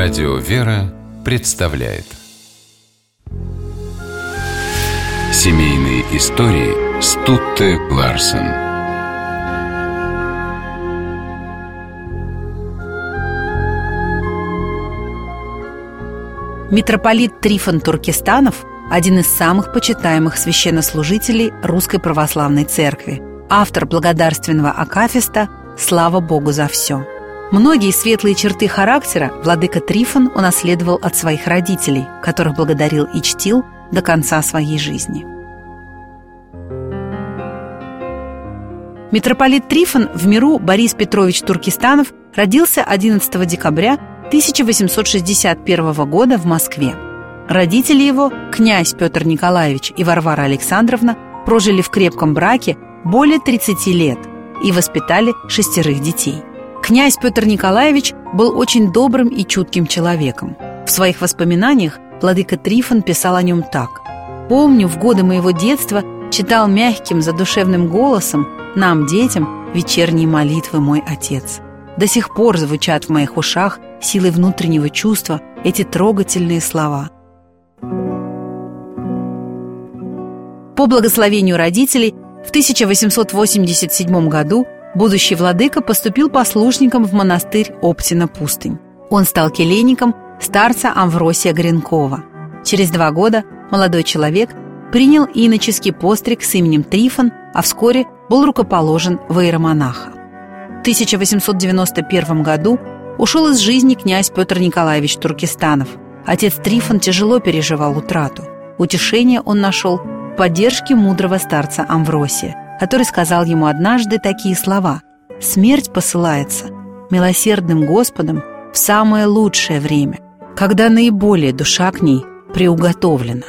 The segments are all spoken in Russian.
Радио «Вера» представляет. Семейные истории Стутте Ларсен. Митрополит Трифон Туркестанов – один из самых почитаемых священнослужителей Русской Православной Церкви, автор благодарственного акафиста «Слава Богу за все». Многие светлые черты характера владыка Трифон унаследовал от своих родителей, которых благодарил и чтил до конца своей жизни. Митрополит Трифон в миру Борис Петрович Туркестанов родился 11 декабря 1861 года в Москве. Родители его, князь Петр Николаевич и Варвара Александровна, прожили в крепком браке более 30 лет и воспитали шестерых детей. Князь Петр Николаевич был очень добрым и чутким человеком. В своих воспоминаниях владыка Трифон писал о нем так. «Помню, в годы моего детства читал мягким, задушевным голосом нам, детям, вечерние молитвы мой отец. До сих пор звучат в моих ушах силой внутреннего чувства эти трогательные слова. По благословению родителей в 1887 году будущий владыка поступил послушником в монастырь Оптина-Пустынь. Он стал келейником старца Амвросия Гринкова. Через два года молодой человек принял иноческий постриг с именем Трифон, а вскоре был рукоположен в иеромонаха. В 1891 году ушел из жизни князь Петр Николаевич Туркестанов. Отец Трифон тяжело переживал утрату. Утешение он нашел в поддержке мудрого старца Амвросия, который сказал ему однажды такие слова «Смерть посылается милосердным Господом в самое лучшее время, когда наиболее душа к ней приуготовлена».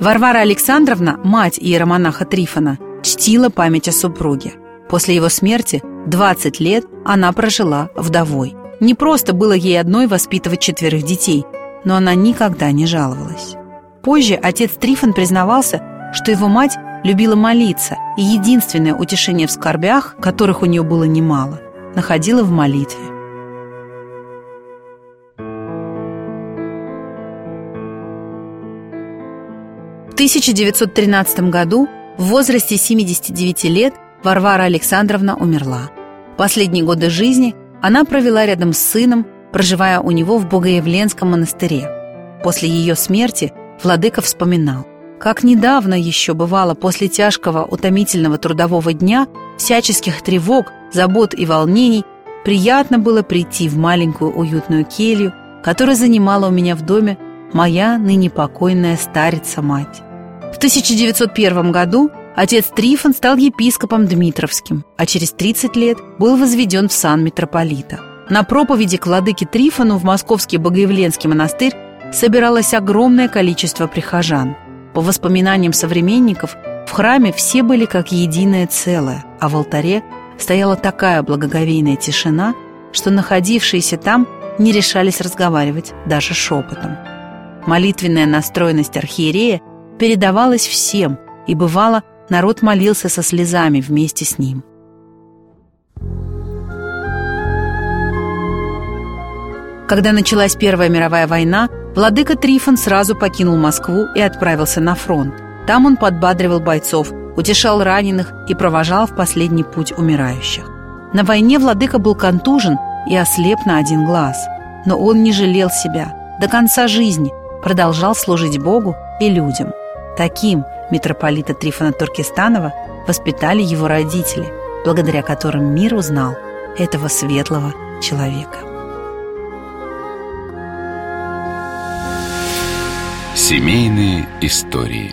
Варвара Александровна, мать иеромонаха Трифона, чтила память о супруге. После его смерти 20 лет она прожила вдовой. Не просто было ей одной воспитывать четверых детей, но она никогда не жаловалась. Позже отец Трифон признавался, что его мать любила молиться, и единственное утешение в скорбях, которых у нее было немало, находила в молитве. В 1913 году в возрасте 79 лет Варвара Александровна умерла. Последние годы жизни она провела рядом с сыном, проживая у него в Богоявленском монастыре. После ее смерти владыка вспоминал, как недавно еще бывало после тяжкого утомительного трудового дня, всяческих тревог, забот и волнений, приятно было прийти в маленькую уютную келью, которая занимала у меня в доме моя ныне покойная старица-мать. В 1901 году отец Трифон стал епископом Дмитровским, а через 30 лет был возведен в сан митрополита. На проповеди к владыке Трифону в Московский Богоявленский монастырь собиралось огромное количество прихожан. По воспоминаниям современников, в храме все были как единое целое, а в алтаре стояла такая благоговейная тишина, что находившиеся там не решались разговаривать даже шепотом. Молитвенная настроенность архиерея передавалась всем, и бывало, народ молился со слезами вместе с ним. Когда началась Первая мировая война, владыка Трифон сразу покинул Москву и отправился на фронт. Там он подбадривал бойцов, утешал раненых и провожал в последний путь умирающих. На войне владыка был контужен и ослеп на один глаз. Но он не жалел себя. До конца жизни продолжал служить Богу и людям. Таким митрополита Трифона Туркестанова воспитали его родители, благодаря которым мир узнал этого светлого человека. Семейные истории